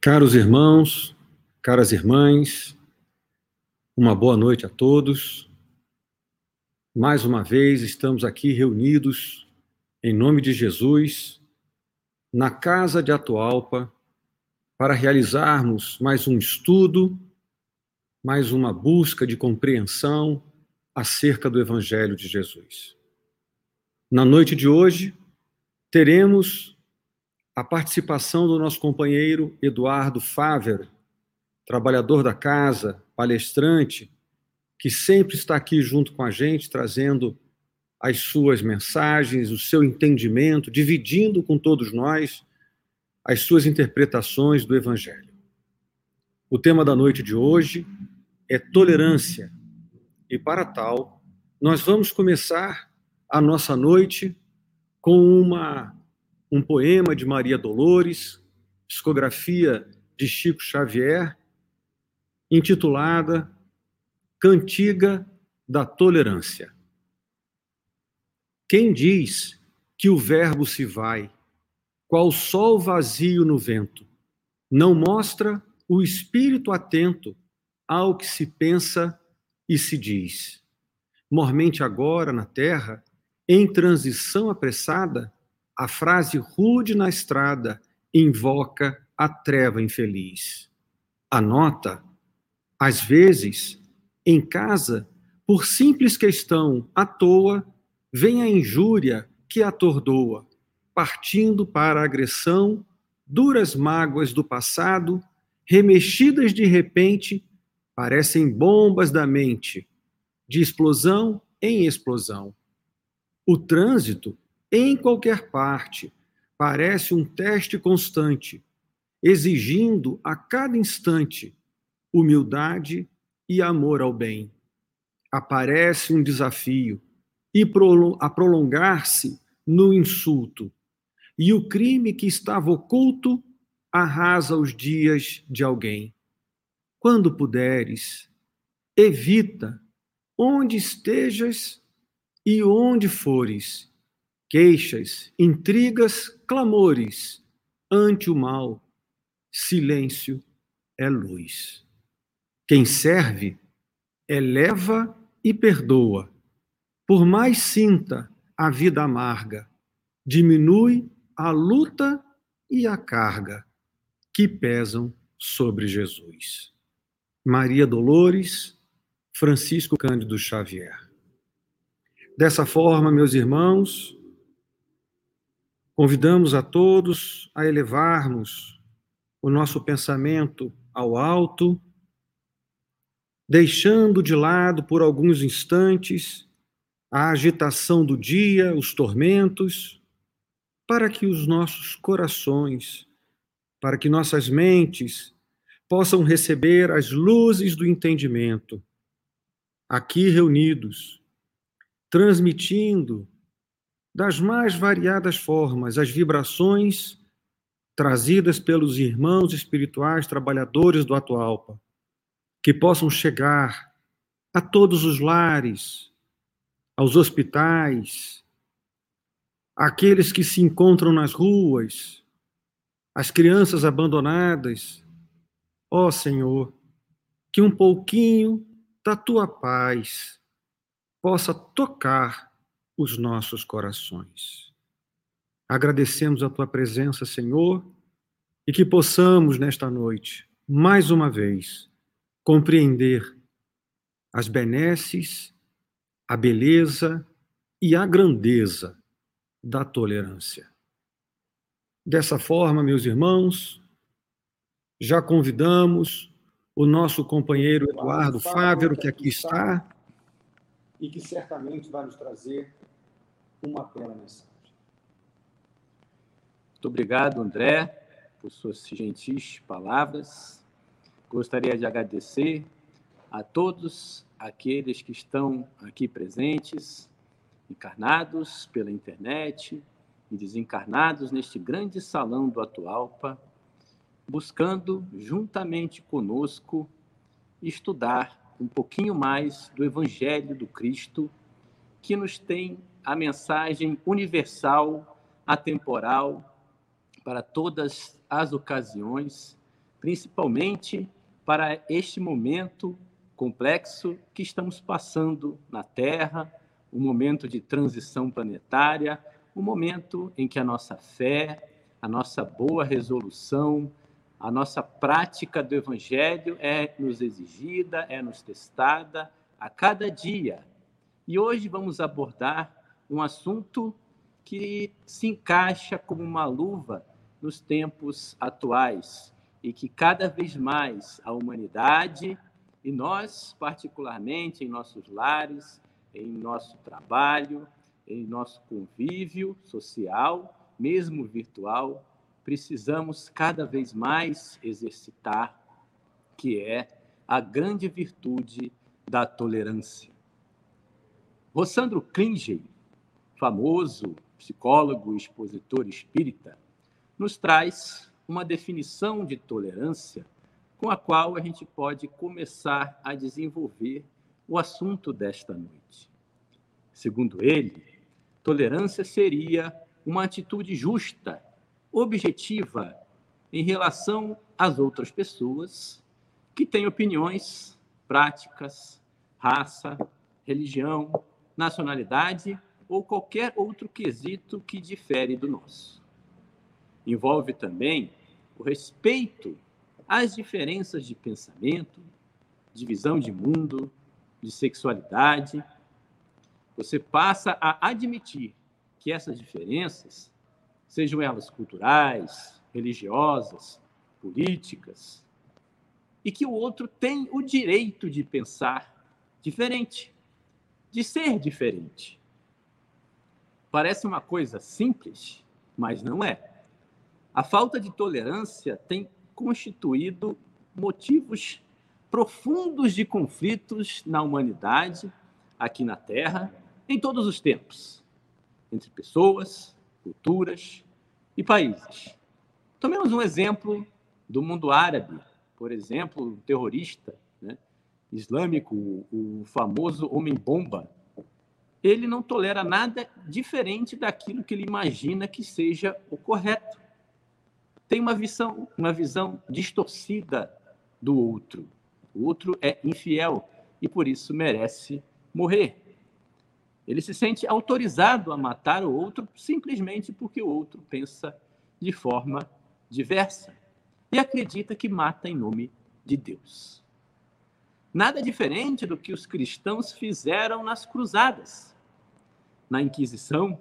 Caros irmãos, caras irmãs, uma boa noite a todos. Mais uma vez estamos aqui reunidos em nome de Jesus na casa de Atualpa para realizarmos mais um estudo, mais uma busca de compreensão acerca do evangelho de Jesus. Na noite de hoje teremos a participação do nosso companheiro Eduardo Faver, trabalhador da casa, palestrante, que sempre está aqui junto com a gente, trazendo as suas mensagens, o seu entendimento, dividindo com todos nós as suas interpretações do Evangelho. O tema da noite de hoje é tolerância, e para tal, nós vamos começar a nossa noite com uma um poema de Maria Dolores, psicografia de Chico Xavier, intitulada Cantiga da Tolerância. Quem diz que o verbo se vai, qual sol vazio no vento, não mostra o espírito atento ao que se pensa e se diz. Mormente agora na terra, em transição apressada, a frase rude na estrada invoca a treva infeliz. Anota, às vezes, em casa, por simples questão à toa, vem a injúria que atordoa, partindo para a agressão, duras mágoas do passado, remexidas de repente, parecem bombas da mente, de explosão em explosão. O trânsito em qualquer parte, parece um teste constante, exigindo a cada instante humildade e amor ao bem. Aparece um desafio e a prolongar-se no insulto, e o crime que estava oculto arrasa os dias de alguém. Quando puderes, evita onde estejas e onde fores queixas, intrigas, clamores, ante o mal, silêncio é luz. Quem serve, eleva e perdoa. Por mais sinta a vida amarga, diminui a luta e a carga que pesam sobre Jesus. Maria Dolores, Francisco Cândido Xavier. Dessa forma, meus irmãos, Convidamos a todos a elevarmos o nosso pensamento ao alto, deixando de lado por alguns instantes a agitação do dia, os tormentos, para que os nossos corações, para que nossas mentes possam receber as luzes do entendimento, aqui reunidos, transmitindo das mais variadas formas, as vibrações trazidas pelos irmãos espirituais trabalhadores do Atualpa, que possam chegar a todos os lares, aos hospitais, aqueles que se encontram nas ruas, as crianças abandonadas. Ó oh, Senhor, que um pouquinho da tua paz possa tocar os nossos corações. Agradecemos a tua presença, Senhor, e que possamos nesta noite, mais uma vez, compreender as benesses, a beleza e a grandeza da tolerância. Dessa forma, meus irmãos, já convidamos o nosso companheiro Eduardo Fávero, que aqui está, e que certamente vai nos trazer uma bela mensagem. Muito obrigado, André, por suas gentis palavras. Gostaria de agradecer a todos aqueles que estão aqui presentes, encarnados pela internet e desencarnados neste grande salão do Atualpa, buscando juntamente conosco estudar um pouquinho mais do Evangelho do Cristo, que nos tem a mensagem universal, atemporal, para todas as ocasiões, principalmente para este momento complexo que estamos passando na Terra, um momento de transição planetária, um momento em que a nossa fé, a nossa boa resolução, a nossa prática do Evangelho é nos exigida, é nos testada a cada dia. E hoje vamos abordar um assunto que se encaixa como uma luva nos tempos atuais e que cada vez mais a humanidade e nós, particularmente em nossos lares, em nosso trabalho, em nosso convívio social, mesmo virtual, precisamos cada vez mais exercitar, que é a grande virtude da tolerância. Rossandro Klinge, famoso psicólogo e expositor espírita, nos traz uma definição de tolerância com a qual a gente pode começar a desenvolver o assunto desta noite. Segundo ele, tolerância seria uma atitude justa objetiva em relação às outras pessoas que têm opiniões, práticas, raça, religião, nacionalidade ou qualquer outro quesito que difere do nosso. Envolve também o respeito às diferenças de pensamento, de visão de mundo, de sexualidade. Você passa a admitir que essas diferenças sejam elas culturais, religiosas, políticas, e que o outro tem o direito de pensar diferente, de ser diferente. Parece uma coisa simples, mas não é. A falta de tolerância tem constituído motivos profundos de conflitos na humanidade, aqui na Terra, em todos os tempos, entre pessoas, culturas e países. Tomemos um exemplo do mundo árabe, por exemplo, terrorista né, islâmico, o famoso homem-bomba. Ele não tolera nada diferente daquilo que ele imagina que seja o correto. Tem uma visão, uma visão distorcida do outro. O outro é infiel e por isso merece morrer. Ele se sente autorizado a matar o outro simplesmente porque o outro pensa de forma diversa e acredita que mata em nome de Deus. Nada diferente do que os cristãos fizeram nas cruzadas, na Inquisição.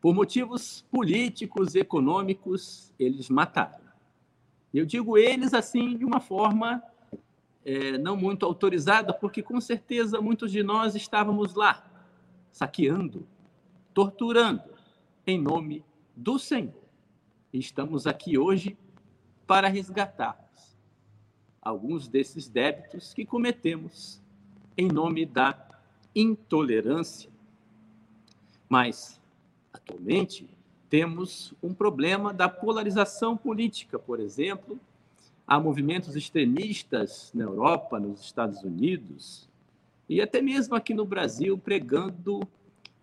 Por motivos políticos e econômicos, eles mataram. Eu digo eles assim de uma forma é, não muito autorizada, porque com certeza muitos de nós estávamos lá, saqueando, torturando, em nome do Senhor. E estamos aqui hoje para resgatarmos alguns desses débitos que cometemos em nome da intolerância. Mas, atualmente, temos um problema da polarização política, por exemplo, Há movimentos extremistas na Europa, nos Estados Unidos e até mesmo aqui no Brasil pregando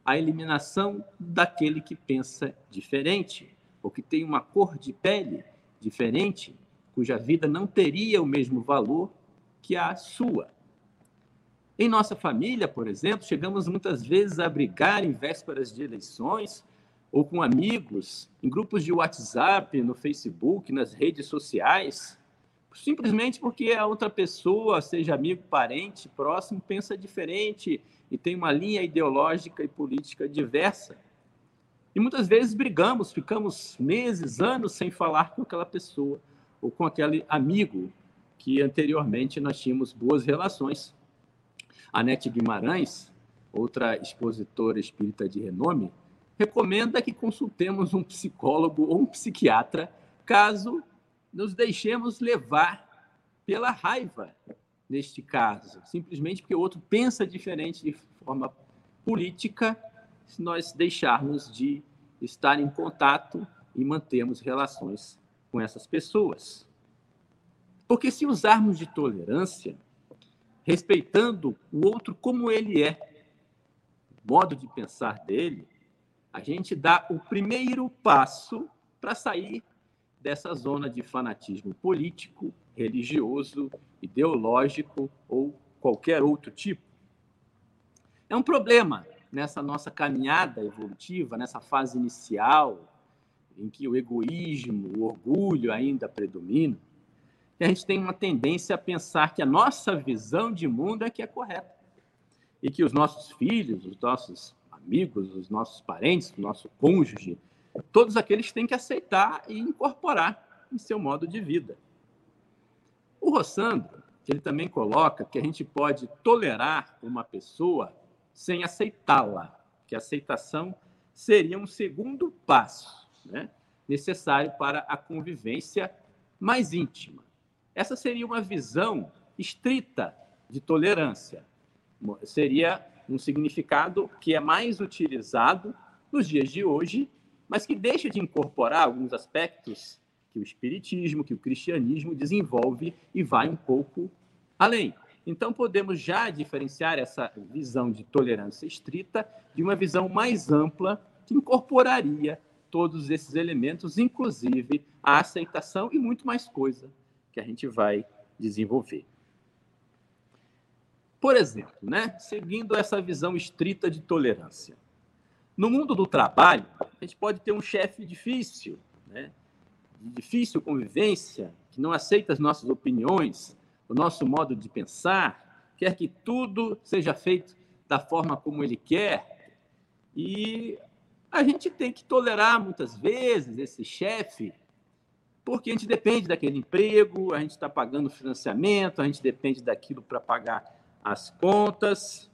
a eliminação daquele que pensa diferente, ou que tem uma cor de pele diferente, cuja vida não teria o mesmo valor que a sua. Em nossa família, por exemplo, chegamos muitas vezes a brigar em vésperas de eleições ou com amigos, em grupos de WhatsApp, no Facebook, nas redes sociais, simplesmente porque a outra pessoa, seja amigo, parente, próximo, pensa diferente e tem uma linha ideológica e política diversa. E muitas vezes brigamos, ficamos meses, anos sem falar com aquela pessoa ou com aquele amigo que anteriormente nós tínhamos boas relações. A Nete Guimarães, outra expositora espírita de renome, recomenda que consultemos um psicólogo ou um psiquiatra caso nos deixemos levar pela raiva, neste caso, simplesmente porque o outro pensa diferente de forma política, se nós deixarmos de estar em contato e mantermos relações com essas pessoas. Porque se usarmos de tolerância, respeitando o outro como ele é, o modo de pensar dele, a gente dá o primeiro passo para sair dessa zona de fanatismo político, religioso, ideológico ou qualquer outro tipo. É um problema nessa nossa caminhada evolutiva, nessa fase inicial, em que o egoísmo, o orgulho ainda predominam, que a gente tem uma tendência a pensar que a nossa visão de mundo é que é correta. E que os nossos filhos, os nossos amigos, os nossos parentes, o nosso cônjuge, todos aqueles têm que aceitar e incorporar em seu modo de vida. O Rossandro, ele também coloca que a gente pode tolerar uma pessoa sem aceitá-la, que a aceitação seria um segundo passo né, necessário para a convivência mais íntima. Essa seria uma visão estrita de tolerância. Seria um significado que é mais utilizado nos dias de hoje, mas que deixa de incorporar alguns aspectos que o espiritismo, que o cristianismo desenvolve e vai um pouco além. Então podemos já diferenciar essa visão de tolerância estrita de uma visão mais ampla que incorporaria todos esses elementos, inclusive a aceitação e muito mais coisa que a gente vai desenvolver. Por exemplo, né, seguindo essa visão estrita de tolerância, no mundo do trabalho, a gente pode ter um chefe difícil, né, de difícil convivência, que não aceita as nossas opiniões, o nosso modo de pensar, quer que tudo seja feito da forma como ele quer. E a gente tem que tolerar muitas vezes esse chefe, porque a gente depende daquele emprego, a gente está pagando financiamento, a gente depende daquilo para pagar as contas,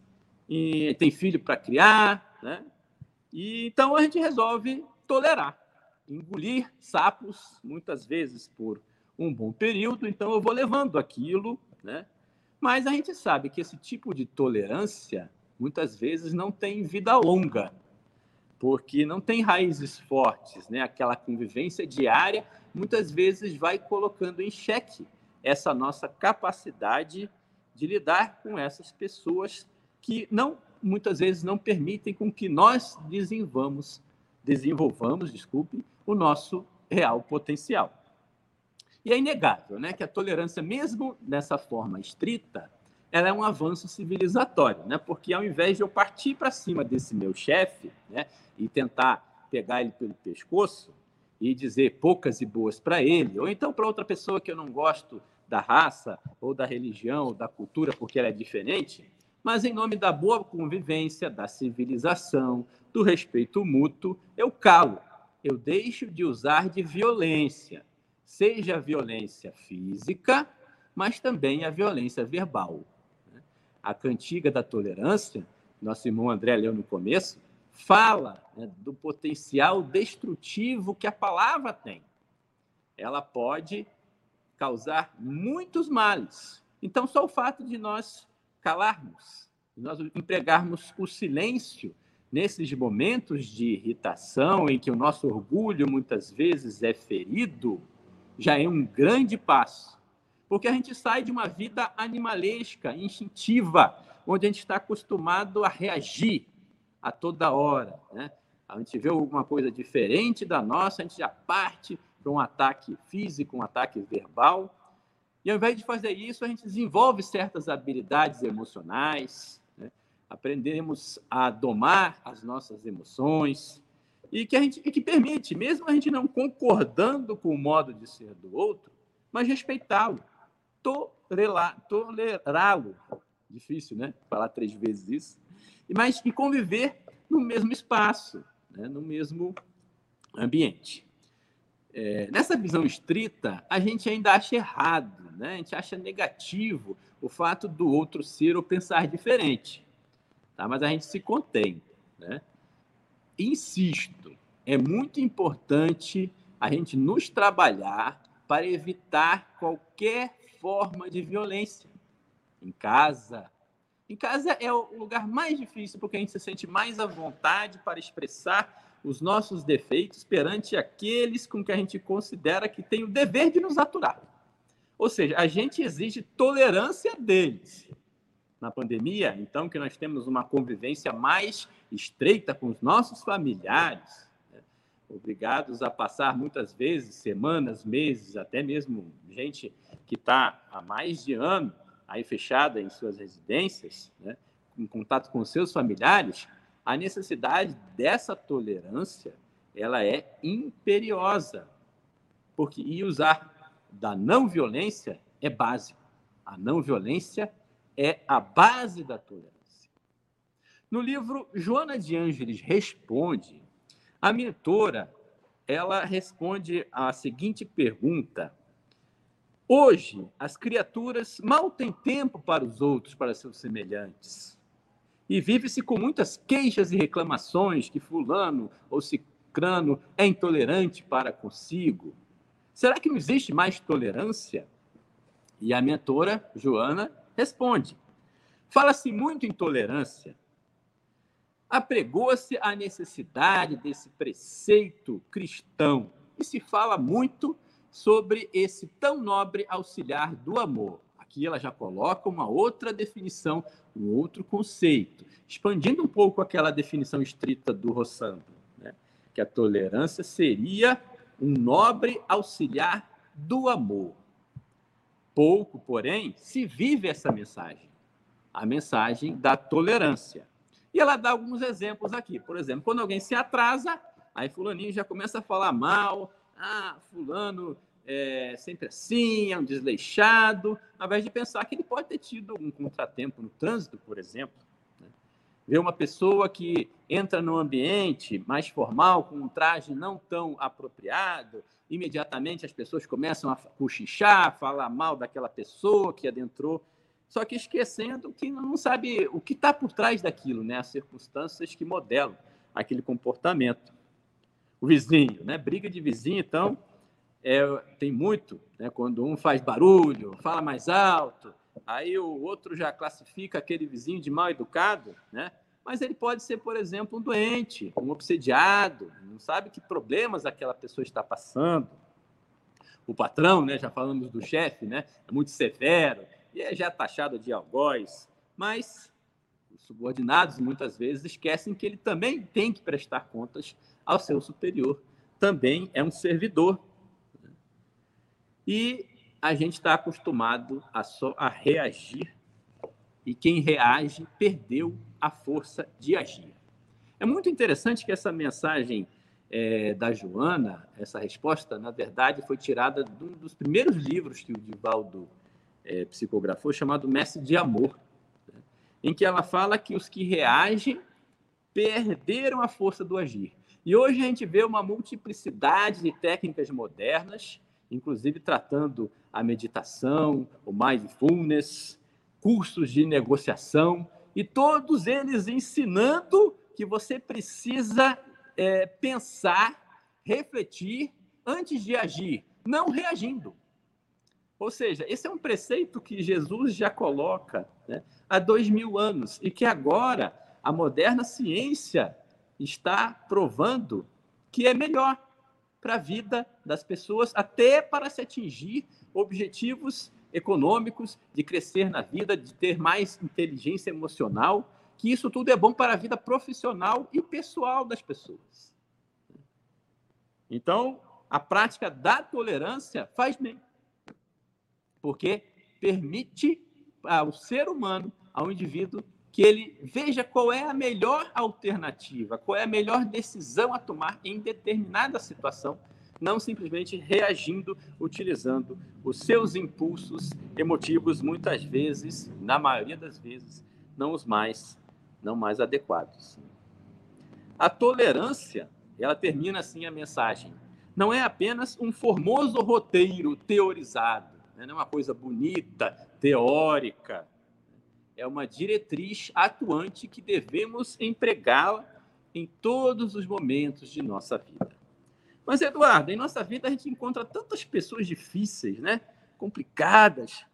e tem filho para criar, né? E então a gente resolve tolerar, engolir sapos muitas vezes por um bom período, então eu vou levando aquilo, né? Mas a gente sabe que esse tipo de tolerância muitas vezes não tem vida longa porque não tem raízes fortes, né? Aquela convivência diária muitas vezes vai colocando em xeque essa nossa capacidade de lidar com essas pessoas que não muitas vezes não permitem com que nós desenvolvamos, desenvolvamos, desculpe, o nosso real potencial. E é inegável, né, que a tolerância mesmo nessa forma estrita, ela é um avanço civilizatório, né? Porque ao invés de eu partir para cima desse meu chefe, né, e tentar pegar ele pelo pescoço e dizer poucas e boas para ele, ou então para outra pessoa que eu não gosto da raça, ou da religião, ou da cultura, porque ela é diferente, mas em nome da boa convivência, da civilização, do respeito mútuo, eu calo, eu deixo de usar de violência, seja a violência física, mas também a violência verbal. A cantiga da tolerância, nosso irmão André leu no começo, fala né, do potencial destrutivo que a palavra tem. Ela pode causar muitos males. Então, só o fato de nós calarmos, de nós empregarmos o silêncio nesses momentos de irritação em que o nosso orgulho muitas vezes é ferido, já é um grande passo. Porque a gente sai de uma vida animalesca, instintiva, onde a gente está acostumado a reagir, a toda hora. Né? A gente vê alguma coisa diferente da nossa, a gente já parte para um ataque físico, um ataque verbal. E ao invés de fazer isso, a gente desenvolve certas habilidades emocionais, né? aprendemos a domar as nossas emoções e que, a gente, e que permite, mesmo a gente não concordando com o modo de ser do outro, mas respeitá-lo, tolerá-lo. Difícil, né? Falar três vezes isso mas e conviver no mesmo espaço, né, no mesmo ambiente. É, nessa visão estrita, a gente ainda acha errado, né? a gente acha negativo o fato do outro ser ou pensar diferente, tá? mas a gente se contém. Né? Insisto, é muito importante a gente nos trabalhar para evitar qualquer forma de violência em casa, em casa é o lugar mais difícil porque a gente se sente mais à vontade para expressar os nossos defeitos perante aqueles com que a gente considera que tem o dever de nos aturar. Ou seja, a gente exige tolerância deles. Na pandemia, então, que nós temos uma convivência mais estreita com os nossos familiares? Obrigados a passar muitas vezes, semanas, meses, até mesmo gente que está há mais de ano aí fechada em suas residências, né, em contato com seus familiares, a necessidade dessa tolerância ela é imperiosa, porque e usar da não violência é básico. A não violência é a base da tolerância. No livro Joana de Ângeles Responde, a mentora ela responde a seguinte pergunta: Hoje, as criaturas mal têm tempo para os outros, para seus semelhantes. E vive-se com muitas queixas e reclamações que fulano ou cicrano é intolerante para consigo. Será que não existe mais tolerância? E a mentora, Joana, responde: Fala-se muito em tolerância. Apregou-se a necessidade desse preceito cristão e se fala muito sobre esse tão nobre auxiliar do amor. Aqui ela já coloca uma outra definição, um outro conceito, expandindo um pouco aquela definição estrita do Rossandro, né? que a tolerância seria um nobre auxiliar do amor. Pouco, porém, se vive essa mensagem, a mensagem da tolerância. E ela dá alguns exemplos aqui. Por exemplo, quando alguém se atrasa, aí fulaninho já começa a falar mal, ah, fulano é sempre assim, é um desleixado, ao invés de pensar que ele pode ter tido um contratempo no trânsito, por exemplo. Né? Ver uma pessoa que entra num ambiente mais formal, com um traje não tão apropriado, imediatamente as pessoas começam a cochichar, falar mal daquela pessoa que adentrou, só que esquecendo que não sabe o que está por trás daquilo, né? as circunstâncias que modelam aquele comportamento o vizinho, né? Briga de vizinho, então, é, tem muito, né? Quando um faz barulho, fala mais alto, aí o outro já classifica aquele vizinho de mal educado, né? Mas ele pode ser, por exemplo, um doente, um obsediado, não sabe que problemas aquela pessoa está passando. O patrão, né? Já falamos do chefe, né? É muito severo e é já taxado de algoz, mas os subordinados muitas vezes esquecem que ele também tem que prestar contas ao seu superior. Também é um servidor. E a gente está acostumado a só a reagir, e quem reage perdeu a força de agir. É muito interessante que essa mensagem é, da Joana, essa resposta, na verdade, foi tirada de um dos primeiros livros que o Divaldo é, psicografou, chamado Mestre de Amor, né? em que ela fala que os que reagem perderam a força do agir. E hoje a gente vê uma multiplicidade de técnicas modernas, inclusive tratando a meditação, o mindfulness, cursos de negociação, e todos eles ensinando que você precisa é, pensar, refletir antes de agir, não reagindo. Ou seja, esse é um preceito que Jesus já coloca né, há dois mil anos e que agora a moderna ciência está provando que é melhor para a vida das pessoas, até para se atingir objetivos econômicos, de crescer na vida, de ter mais inteligência emocional, que isso tudo é bom para a vida profissional e pessoal das pessoas. Então, a prática da tolerância faz bem, porque permite ao ser humano, ao indivíduo, que ele veja qual é a melhor alternativa, qual é a melhor decisão a tomar em determinada situação, não simplesmente reagindo, utilizando os seus impulsos emotivos, muitas vezes, na maioria das vezes, não os mais, não mais adequados. A tolerância, ela termina assim a mensagem. Não é apenas um formoso roteiro teorizado? Não é uma coisa bonita, teórica, é uma diretriz atuante que devemos empregá-la em todos os momentos de nossa vida. Mas, Eduardo, em nossa vida a gente encontra tantas pessoas difíceis, né? complicadas.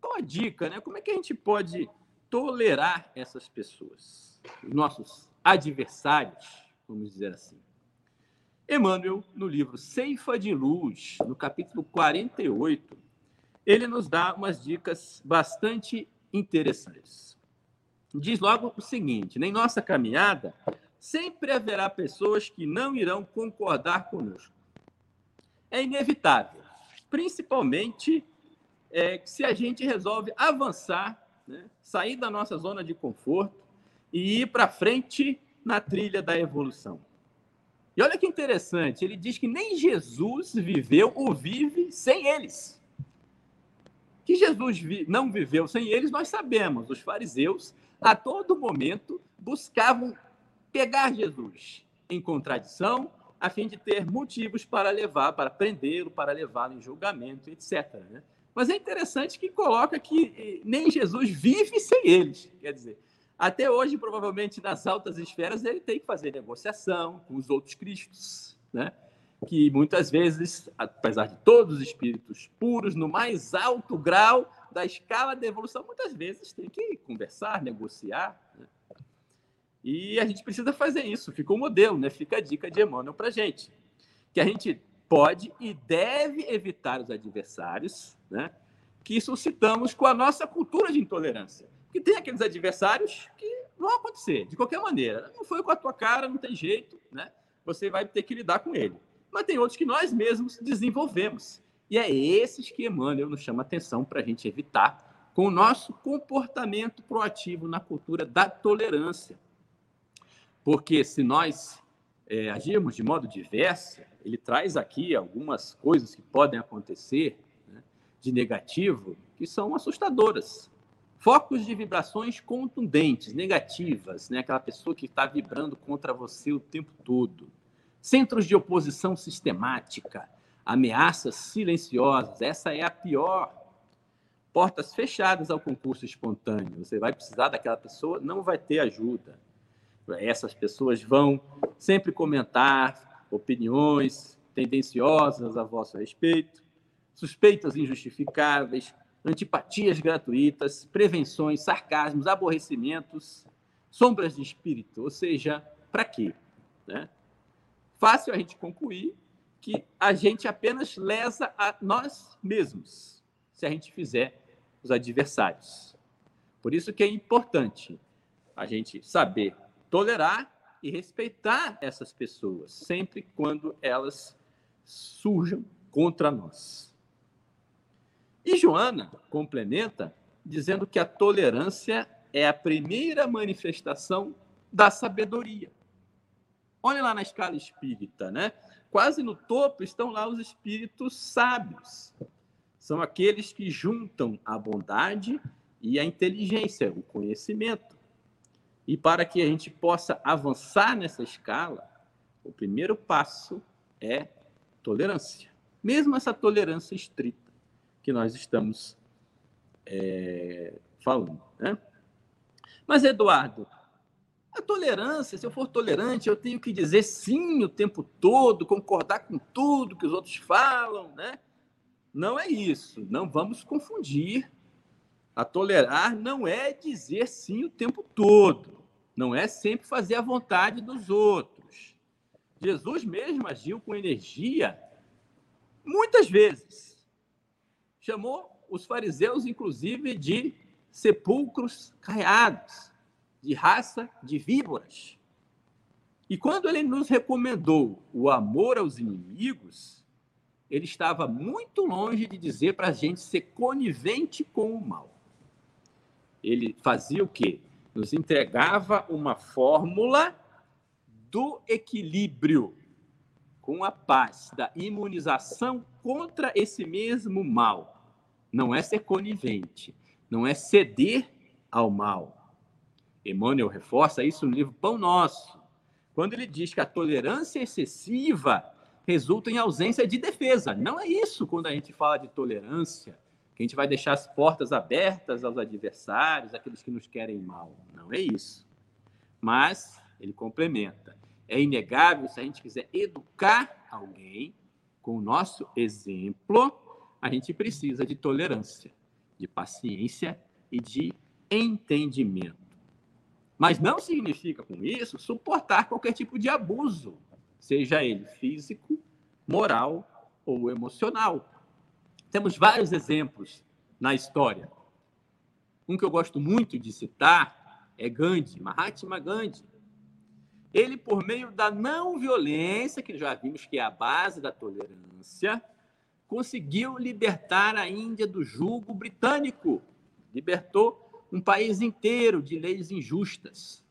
Qual a dica? Né? Como é que a gente pode tolerar essas pessoas? Os nossos adversários, vamos dizer assim. Emmanuel, no livro Ceifa de Luz, no capítulo 48, ele nos dá umas dicas bastante interessantes. Diz logo o seguinte: em nossa caminhada, sempre haverá pessoas que não irão concordar conosco. É inevitável, principalmente é, se a gente resolve avançar, né, sair da nossa zona de conforto e ir para frente na trilha da evolução. E olha que interessante, ele diz que nem Jesus viveu ou vive sem eles. Que Jesus não viveu sem eles, nós sabemos. Os fariseus, a todo momento, buscavam pegar Jesus em contradição, a fim de ter motivos para levar, para prendê-lo, para levá-lo em julgamento, etc. Né? Mas é interessante que coloca que eh, nem Jesus vive sem eles. Quer dizer, até hoje, provavelmente, nas altas esferas, ele tem que fazer negociação com os outros cristos, né? Que muitas vezes, apesar de todos os espíritos puros, no mais alto grau da escala de evolução, muitas vezes tem que conversar, negociar. Né? E a gente precisa fazer isso. Fica o um modelo, né? fica a dica de Emmanuel para a gente. Que a gente pode e deve evitar os adversários né? que suscitamos com a nossa cultura de intolerância. Porque tem aqueles adversários que vão acontecer, de qualquer maneira. Não foi com a tua cara, não tem jeito, né? Você vai ter que lidar com ele. Mas tem outros que nós mesmos desenvolvemos. E é esses que Emmanuel nos chama atenção para a gente evitar com o nosso comportamento proativo na cultura da tolerância. Porque se nós é, agirmos de modo diverso, ele traz aqui algumas coisas que podem acontecer né, de negativo que são assustadoras. Focos de vibrações contundentes, negativas, né? aquela pessoa que está vibrando contra você o tempo todo. Centros de oposição sistemática, ameaças silenciosas, essa é a pior. Portas fechadas ao concurso espontâneo. Você vai precisar daquela pessoa, não vai ter ajuda. Essas pessoas vão sempre comentar opiniões tendenciosas a vosso respeito, suspeitas injustificáveis, antipatias gratuitas, prevenções, sarcasmos, aborrecimentos, sombras de espírito. Ou seja, para quê? Né? Fácil a gente concluir que a gente apenas lesa a nós mesmos se a gente fizer os adversários. Por isso que é importante a gente saber tolerar e respeitar essas pessoas, sempre quando elas surjam contra nós. E Joana complementa dizendo que a tolerância é a primeira manifestação da sabedoria. Olha lá na escala espírita, né? Quase no topo estão lá os espíritos sábios. São aqueles que juntam a bondade e a inteligência, o conhecimento. E para que a gente possa avançar nessa escala, o primeiro passo é tolerância. Mesmo essa tolerância estrita que nós estamos é, falando. Né? Mas, Eduardo, tolerância, se eu for tolerante, eu tenho que dizer sim o tempo todo, concordar com tudo que os outros falam, né? Não é isso. Não vamos confundir. A tolerar não é dizer sim o tempo todo. Não é sempre fazer a vontade dos outros. Jesus mesmo agiu com energia muitas vezes chamou os fariseus, inclusive, de sepulcros caiados, de raça de víboras. E quando ele nos recomendou o amor aos inimigos, ele estava muito longe de dizer para a gente ser conivente com o mal. Ele fazia o quê? Nos entregava uma fórmula do equilíbrio com a paz, da imunização contra esse mesmo mal não é ser conivente, não é ceder ao mal. Emmanuel reforça isso no livro Pão Nosso, quando ele diz que a tolerância excessiva resulta em ausência de defesa. Não é isso quando a gente fala de tolerância, que a gente vai deixar as portas abertas aos adversários, aqueles que nos querem mal. Não é isso. Mas ele complementa: é inegável se a gente quiser educar alguém com o nosso exemplo, a gente precisa de tolerância, de paciência e de entendimento. Mas não significa com isso suportar qualquer tipo de abuso, seja ele físico, moral ou emocional. Temos vários exemplos na história. Um que eu gosto muito de citar é Gandhi, Mahatma Gandhi. ele, por meio da não violência, que já vimos que é a base da tolerância, conseguiu libertar a Índia do jugo britânico. Libertou um país inteiro de leis injustas.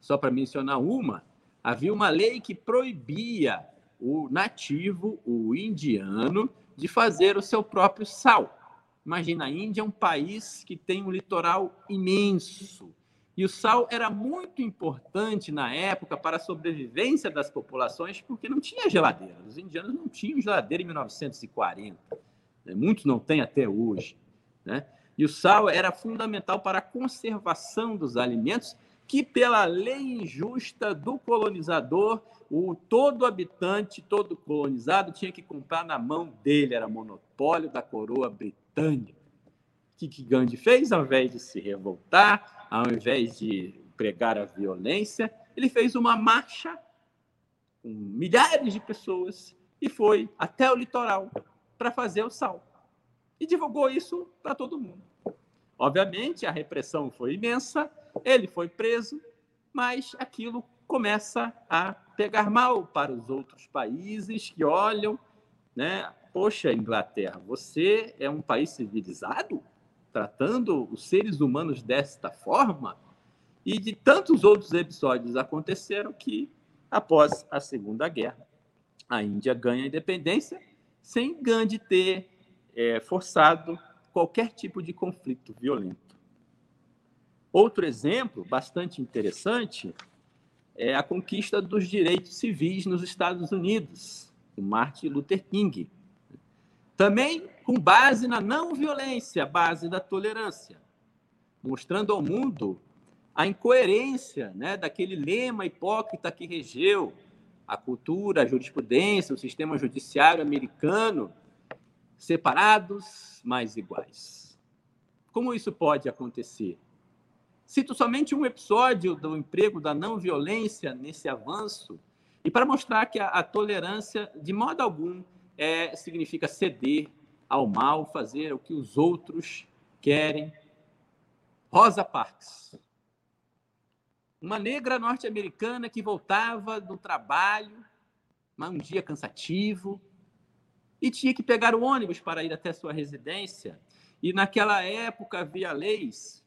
Só para mencionar uma, havia uma lei que proibia o nativo, o indiano, de fazer o seu próprio sal. Imagina, a Índia é um país que tem um litoral imenso. E o sal era muito importante na época para a sobrevivência das populações, porque não tinha geladeira. Os indianos não tinham geladeira em 1940. Né? Muitos não têm até hoje. Né? E o sal era fundamental para a conservação dos alimentos que, pela lei injusta do colonizador, o todo habitante, todo colonizado tinha que comprar na mão dele, era monopólio da coroa britânica. O que, que Gandhi fez? Ao invés de se revoltar, ao invés de pregar a violência, ele fez uma marcha com milhares de pessoas e foi até o litoral para fazer o sal. E divulgou isso para todo mundo. Obviamente, a repressão foi imensa, ele foi preso, mas aquilo começa a pegar mal para os outros países que olham, né? Poxa, Inglaterra, você é um país civilizado, tratando os seres humanos desta forma? E de tantos outros episódios aconteceram que, após a Segunda Guerra, a Índia ganha a independência sem Gandhi ter é, forçado qualquer tipo de conflito violento. Outro exemplo bastante interessante é a conquista dos direitos civis nos Estados Unidos, o Martin Luther King. Também com base na não violência, base da tolerância, mostrando ao mundo a incoerência né, daquele lema hipócrita que regeu a cultura, a jurisprudência, o sistema judiciário americano, separados, mas iguais. Como isso pode acontecer? Cito somente um episódio do emprego da não violência nesse avanço, e para mostrar que a, a tolerância, de modo algum, é, significa ceder ao mal, fazer o que os outros querem. Rosa Parks, uma negra norte-americana que voltava do trabalho, um dia cansativo, e tinha que pegar o ônibus para ir até sua residência. E naquela época havia leis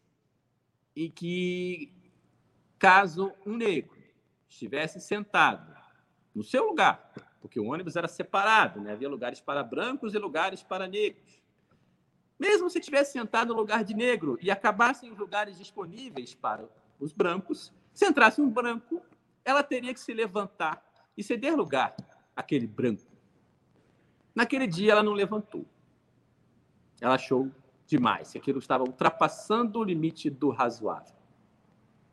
e que, caso um negro estivesse sentado no seu lugar, porque o ônibus era separado, né? havia lugares para brancos e lugares para negros. Mesmo se tivesse sentado no lugar de negro e acabassem os lugares disponíveis para os brancos, se entrasse um branco, ela teria que se levantar e ceder lugar àquele branco. Naquele dia ela não levantou. Ela achou demais, que aquilo estava ultrapassando o limite do razoável.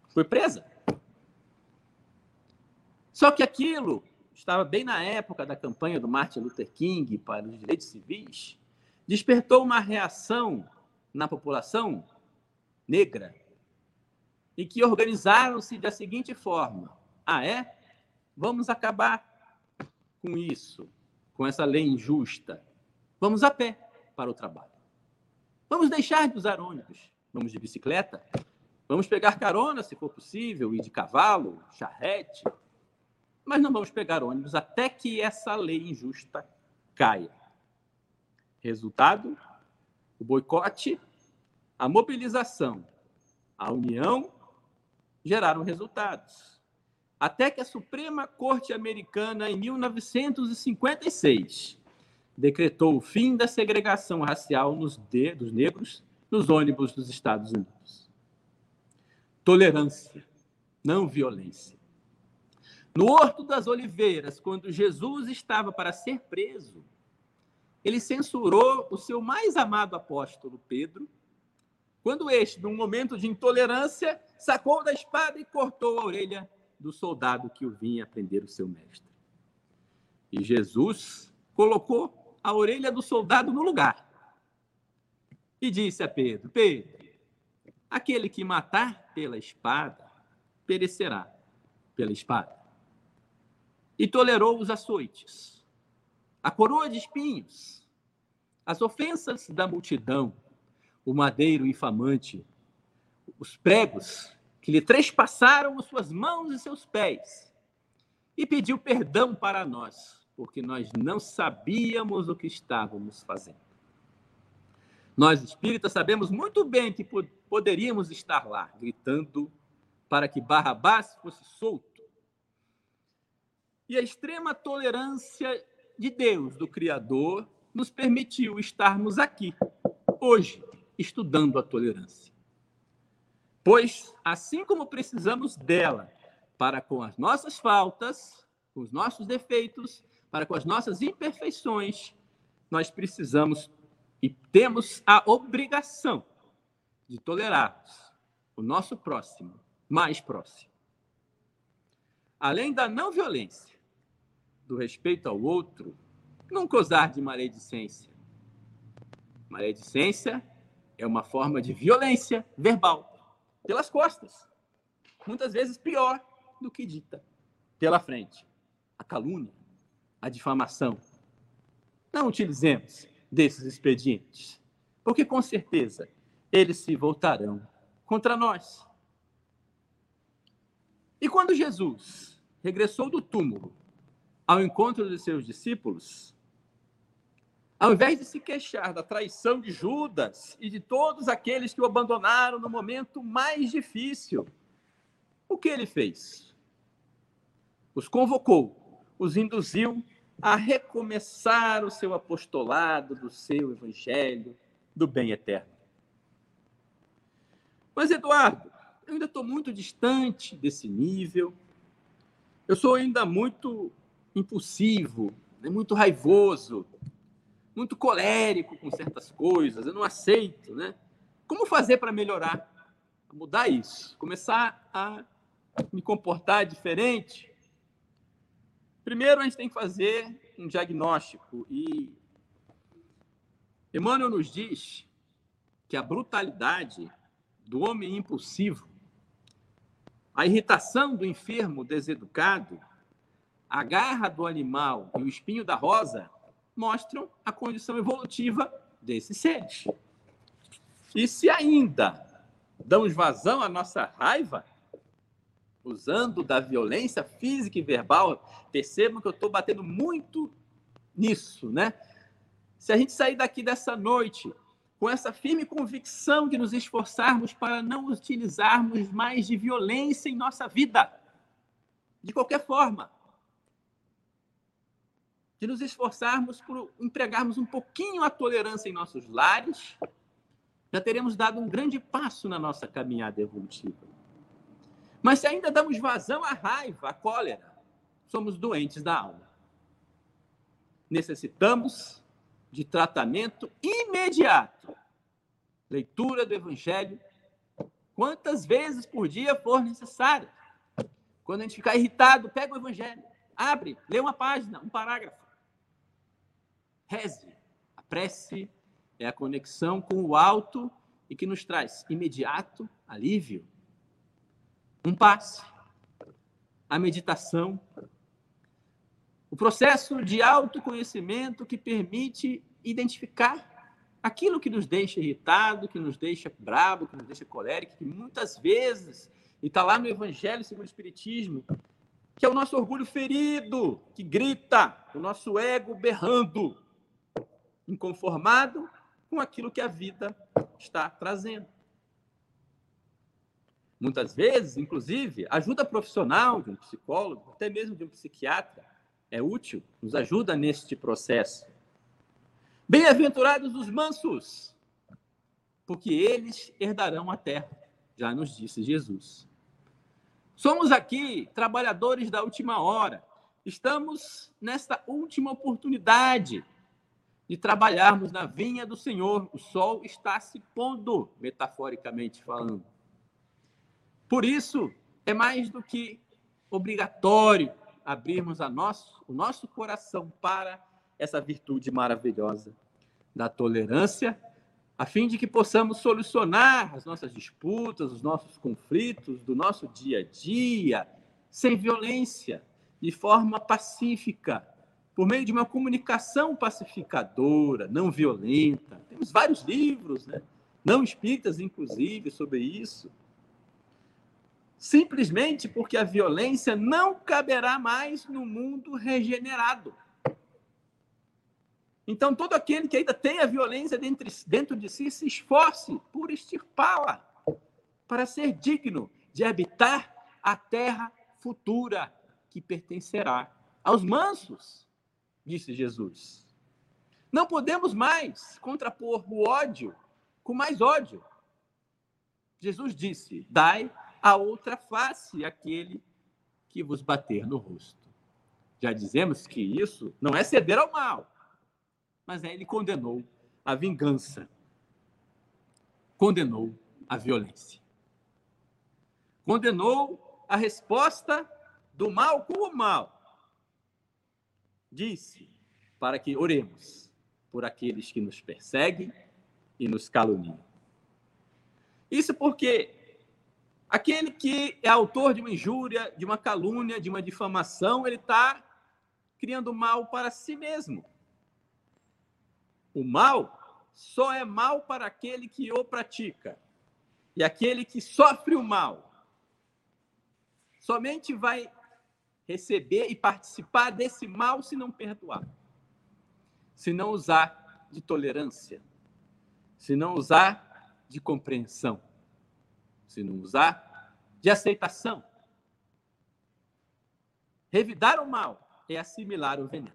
Foi presa. Só que aquilo estava bem na época da campanha do Martin Luther King para os direitos civis, despertou uma reação na população negra e que organizaram-se da seguinte forma: ah, é? Vamos acabar com isso, com essa lei injusta. Vamos a pé para o trabalho. Vamos deixar de usar ônibus. Vamos de bicicleta. Vamos pegar carona, se for possível, e de cavalo, charrete. Mas não vamos pegar ônibus até que essa lei injusta caia. Resultado: o boicote, a mobilização, a união geraram resultados. Até que a Suprema Corte Americana, em 1956, decretou o fim da segregação racial nos de, dos negros nos ônibus dos Estados Unidos. Tolerância, não violência. No Horto das Oliveiras, quando Jesus estava para ser preso, ele censurou o seu mais amado apóstolo Pedro, quando este, num momento de intolerância, sacou da espada e cortou a orelha do soldado que o vinha prender o seu mestre. E Jesus colocou a orelha do soldado no lugar. E disse a Pedro: Pedro, aquele que matar pela espada perecerá pela espada. E tolerou os açoites, a coroa de espinhos, as ofensas da multidão, o madeiro infamante, os pregos que lhe trespassaram as suas mãos e seus pés, e pediu perdão para nós, porque nós não sabíamos o que estávamos fazendo. Nós espíritas sabemos muito bem que poderíamos estar lá gritando para que Barrabás fosse solto. E a extrema tolerância de Deus, do Criador, nos permitiu estarmos aqui, hoje, estudando a tolerância. Pois, assim como precisamos dela para com as nossas faltas, os nossos defeitos, para com as nossas imperfeições, nós precisamos e temos a obrigação de tolerarmos o nosso próximo, mais próximo. Além da não violência, do respeito ao outro, nunca usar de maledicência. Maledicência é uma forma de violência verbal, pelas costas. Muitas vezes pior do que dita pela frente. A calúnia, a difamação. Não utilizemos desses expedientes, porque com certeza eles se voltarão contra nós. E quando Jesus regressou do túmulo ao encontro de seus discípulos, ao invés de se queixar da traição de Judas e de todos aqueles que o abandonaram no momento mais difícil, o que ele fez? Os convocou, os induziu a recomeçar o seu apostolado do seu evangelho do bem eterno. Mas, Eduardo, eu ainda estou muito distante desse nível. Eu sou ainda muito impulsivo, né, muito raivoso, muito colérico com certas coisas. Eu não aceito, né? Como fazer para melhorar? Mudar isso, começar a me comportar diferente, Primeiro, a gente tem que fazer um diagnóstico. E Emmanuel nos diz que a brutalidade do homem impulsivo, a irritação do enfermo deseducado, a garra do animal e o espinho da rosa mostram a condição evolutiva desses seres. E se ainda damos vazão à nossa raiva, usando da violência física e verbal, percebam que eu estou batendo muito nisso, né? Se a gente sair daqui dessa noite com essa firme convicção de nos esforçarmos para não utilizarmos mais de violência em nossa vida, de qualquer forma, de nos esforçarmos por empregarmos um pouquinho a tolerância em nossos lares, já teremos dado um grande passo na nossa caminhada evolutiva. Mas se ainda damos vazão à raiva, à cólera, somos doentes da alma. Necessitamos de tratamento imediato. Leitura do Evangelho, quantas vezes por dia for necessário. Quando a gente ficar irritado, pega o Evangelho, abre, lê uma página, um parágrafo. Reze. A prece é a conexão com o alto e que nos traz imediato alívio um passe, a meditação, o processo de autoconhecimento que permite identificar aquilo que nos deixa irritado, que nos deixa bravo, que nos deixa colérico, que muitas vezes, e está lá no Evangelho segundo o Espiritismo, que é o nosso orgulho ferido, que grita, o nosso ego berrando, inconformado com aquilo que a vida está trazendo. Muitas vezes, inclusive, ajuda profissional de um psicólogo, até mesmo de um psiquiatra, é útil, nos ajuda neste processo. Bem-aventurados os mansos, porque eles herdarão a terra, já nos disse Jesus. Somos aqui trabalhadores da última hora. Estamos nesta última oportunidade de trabalharmos na vinha do Senhor. O sol está se pondo, metaforicamente falando. Por isso, é mais do que obrigatório abrirmos a nosso, o nosso coração para essa virtude maravilhosa da tolerância, a fim de que possamos solucionar as nossas disputas, os nossos conflitos do nosso dia a dia, sem violência, de forma pacífica, por meio de uma comunicação pacificadora, não violenta. Temos vários livros, né? não espíritas, inclusive, sobre isso. simplesmente porque a violência não caberá mais no mundo regenerado. Então, todo aquele que ainda tem a violência dentro, de si, se esforce por extirpá-la, para ser digno de habitar a terra futura que pertencerá aos mansos, disse Jesus. Não podemos mais contrapor o ódio com mais ódio. Jesus disse: Dai a outra face àquele que vos bater no rosto. Já dizemos que isso não é ceder ao mal, mas aí ele condenou a vingança, condenou a violência, condenou a resposta do mal com o mal. Disse para que oremos por aqueles que nos perseguem e nos caluniam. Isso porque aquele que é autor de uma injúria, de uma calúnia, de uma difamação, ele está criando mal para si mesmo. O mal só é mal para aquele que o pratica. E aquele que sofre o mal somente vai receber e participar desse mal se não perdoar, se não usar de tolerância, se não usar de compreensão, se não usar de aceitação. Revidar o mal é assimilar o veneno,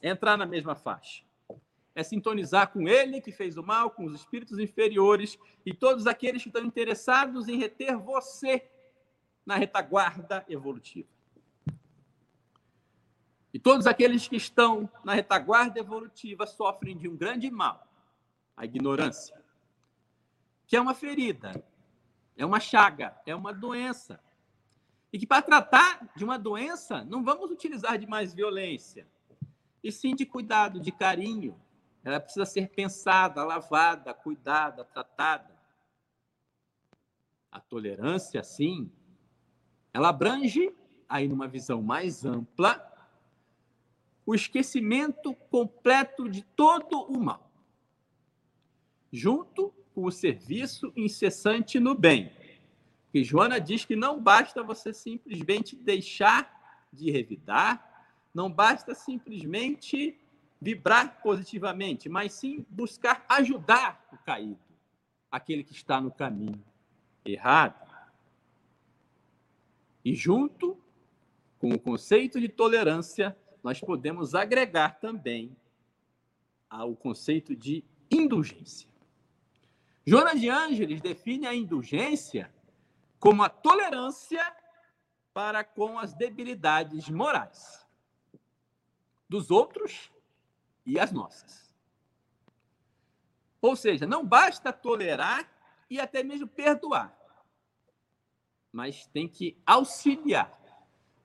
é entrar na mesma faixa. É sintonizar com ele que fez o mal, com os espíritos inferiores e todos aqueles que estão interessados em reter você na retaguarda evolutiva. E todos aqueles que estão na retaguarda evolutiva sofrem de um grande mal, a ignorância, que é uma ferida, é uma chaga, é uma doença. E que para tratar de uma doença, não vamos utilizar de mais violência, e sim de cuidado, de carinho. Ela precisa ser pensada, lavada, cuidada, tratada. A tolerância, sim, ela abrange, aí numa visão mais ampla, o esquecimento completo de todo o mal, junto com o serviço incessante no bem. Que Joana diz que não basta você simplesmente deixar de revidar, não basta simplesmente vibrar positivamente, mas sim buscar ajudar o caído, aquele que está no caminho errado. E junto com o conceito de tolerância, nós podemos agregar também ao conceito de indulgência. Jonas de Ângeles define a indulgência como a tolerância para com as debilidades morais dos outros e as nossas. Ou seja, não basta tolerar e até mesmo perdoar, mas tem que auxiliar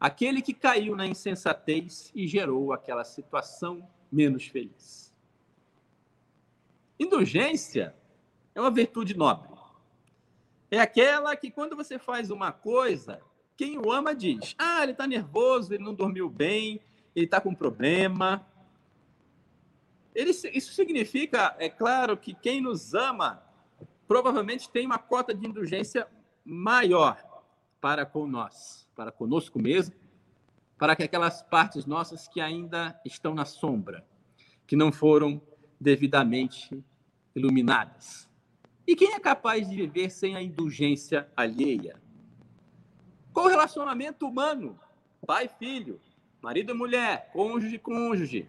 aquele que caiu na insensatez e gerou aquela situação menos feliz. Indulgência é uma virtude nobre. É aquela que, quando você faz uma coisa, quem o ama diz: Ah, ele está nervoso, ele não dormiu bem, ele está com problema. Ele, isso significa, é claro, que quem nos ama provavelmente tem uma cota de indulgência maior para com nós para conosco mesmo, para que aquelas partes nossas que ainda estão na sombra, que não foram devidamente iluminadas. E quem é capaz de viver sem a indulgência alheia? Qual o relacionamento humano? Pai filho, marido e mulher, cônjuge cônjuge,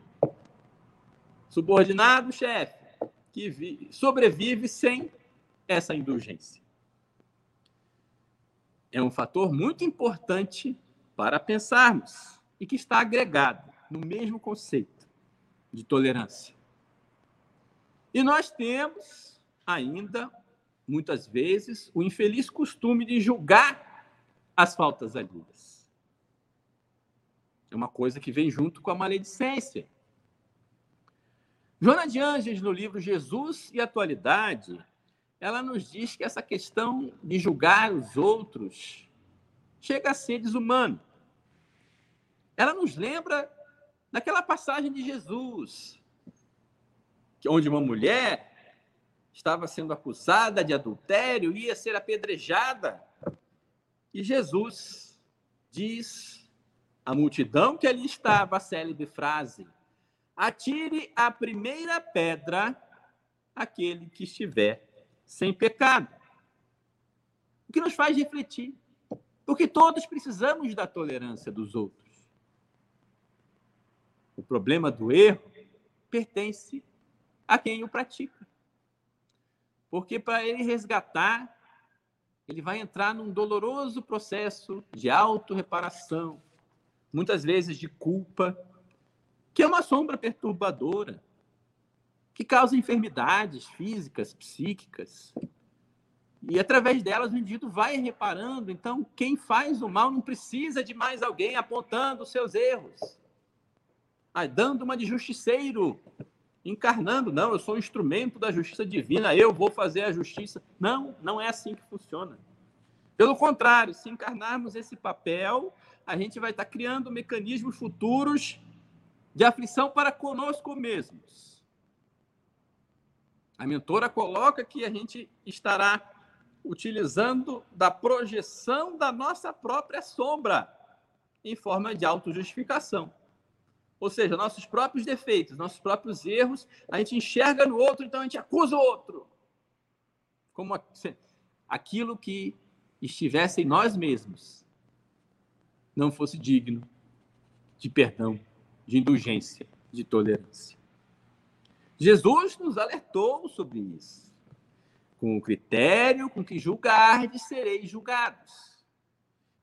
subordinado chefe, que sobrevive sem essa indulgência é um fator muito importante para pensarmos e que está agregado no mesmo conceito de tolerância. E nós temos ainda, muitas vezes, o infeliz costume de julgar as faltas alheias. É uma coisa que vem junto com a maledicência. Joana de Anges, no livro Jesus e Atualidade, ela nos diz que essa questão de julgar os outros chega a ser desumano. Ela nos lembra daquela passagem de Jesus, onde uma mulher estava sendo acusada de adultério e ia ser apedrejada. E Jesus diz à multidão que ali estava a célebre frase: Atire a primeira pedra aquele que estiver sem pecado. O que nos faz refletir. Porque todos precisamos da tolerância dos outros. O problema do erro pertence a quem o pratica. Porque para ele resgatar, ele vai entrar num doloroso processo de autorreparação, muitas vezes de culpa, que é uma sombra perturbadora, que causa enfermidades físicas, psíquicas. E através delas o indivíduo vai reparando. Então, quem faz o mal não precisa de mais alguém apontando os seus erros, ah, dando uma de justiceiro, encarnando. Não, eu sou um instrumento da justiça divina, eu vou fazer a justiça. Não, não é assim que funciona. Pelo contrário, se encarnarmos esse papel, a gente vai estar criando mecanismos futuros de aflição para conosco mesmos. A mentora coloca que a gente estará utilizando da projeção da nossa própria sombra em forma de autojustificação. Ou seja, nossos próprios defeitos, nossos próprios erros, a gente enxerga no outro, então a gente acusa o outro. Como aquilo que estivesse em nós mesmos não fosse digno de perdão de indulgência, de tolerância. Jesus nos alertou sobre isso. Com o critério com que julgardes, sereis julgados.